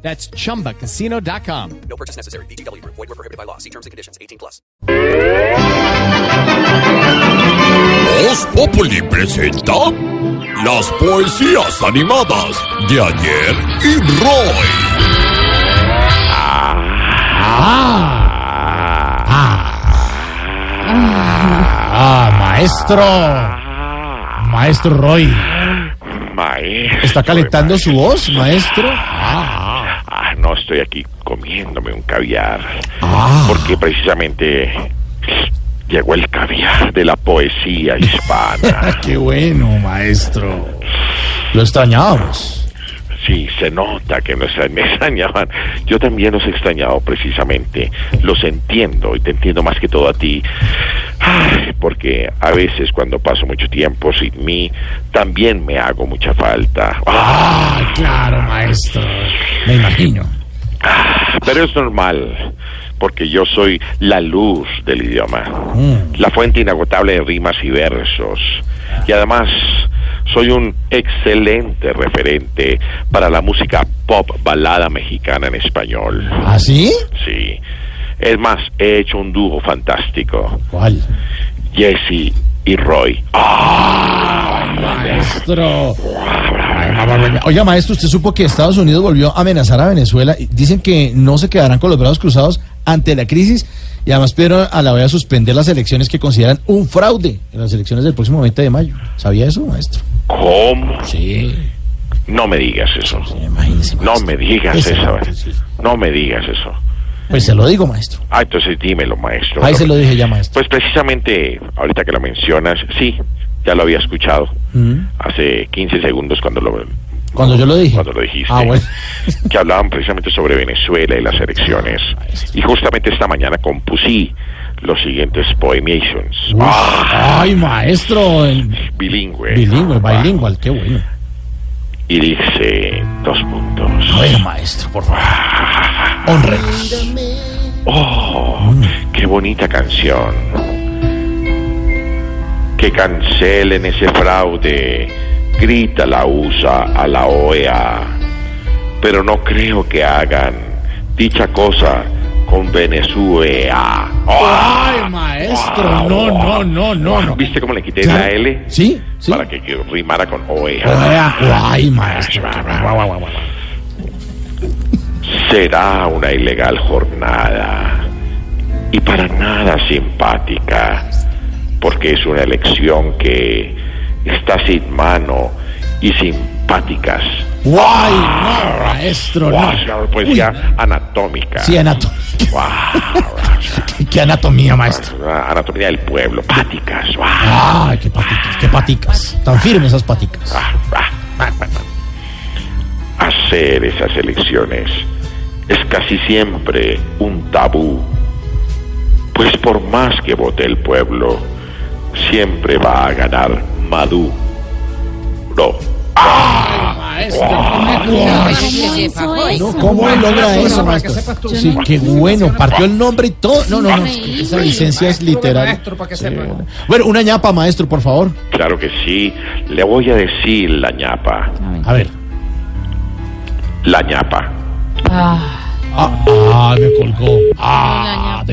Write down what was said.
That's chumbacasino.com. No purchase necessary. BGW. Void were prohibited by law. See terms and conditions. 18 plus. Voz Populi presenta las poesías animadas de ayer y Roy. Ah, maestro. Maestro Roy. Maestro. ¿Está calentando su voz, maestro? Ah, no estoy aquí comiéndome un caviar. Ah. Porque precisamente llegó el caviar de la poesía hispana. Qué bueno, maestro. Lo extrañábamos. Sí, se nota que nos me extrañaban. Yo también los he extrañado precisamente. Los entiendo y te entiendo más que todo a ti. Ay, porque a veces cuando paso mucho tiempo sin mí, también me hago mucha falta. Ah, Ah, claro, maestro. Me imagino. Pero es normal, porque yo soy la luz del idioma, Mm. la fuente inagotable de rimas y versos. Y además, soy un excelente referente para la música pop balada mexicana en español. ¿Ah, sí? Sí. Es más, he hecho un dúo fantástico. ¿Cuál? Jesse y Roy. ¡Ah! Maestro. Oiga, maestro, ¿usted supo que Estados Unidos volvió a amenazar a Venezuela? Dicen que no se quedarán con los brazos cruzados ante la crisis y además pidieron a la OEA suspender las elecciones que consideran un fraude en las elecciones del próximo 20 de mayo. ¿Sabía eso, maestro? ¿Cómo? Sí. No me digas eso. Imagínese, No me digas eso. sí. No me digas eso. Pues se lo digo, maestro. Ah, entonces dímelo, maestro. Ahí se lo dije ya, maestro. Pues precisamente, ahorita que lo mencionas, sí, ya lo había escuchado. Mm. Hace 15 segundos cuando lo... Cuando yo lo dije. Cuando lo dijiste. Ah, bueno. que hablaban precisamente sobre Venezuela y las elecciones. Y justamente esta mañana compusí los siguientes poemations. Uf, Ah, Ay, maestro. en- bilingüe. Bilingüe, bilingual, qué bueno. Y dice dos puntos. A ver, maestro, por favor. Honrenos. Oh, qué bonita canción. Que cancelen ese fraude, grita la USA a la OEA. Pero no creo que hagan dicha cosa con Venezuela. Ay, maestro. No, no, no, no, no. ¿Viste cómo le quité la L? Sí, sí. Para que que rimara con OEA. Oea, Ay, maestro. Será una ilegal jornada y para nada simpática, porque es una elección que está sin mano y simpáticas. Guay, no, maestro, Guau, no. poesía anatómica. Sí, anatomía. Guau, ¿Qué anatomía, maestro? una anatomía del pueblo, páticas. Guau. Ay, qué paticas, qué paticas. Tan firmes esas paticas. Ah, ah, ah, ah, ah. Hacer esas elecciones es casi siempre un tabú, pues por más que vote el pueblo, siempre va a ganar Maduro. Maestro. No, ¿Cómo logra eso, maestro? Sí, qué bueno. Partió el nombre y todo. No, no, no. Esa licencia es literal. Bueno, una ñapa, maestro, por favor. Claro que sí, le voy a decir la ñapa, A ver. la ñapa. Ah, ah, me colgó. Ah,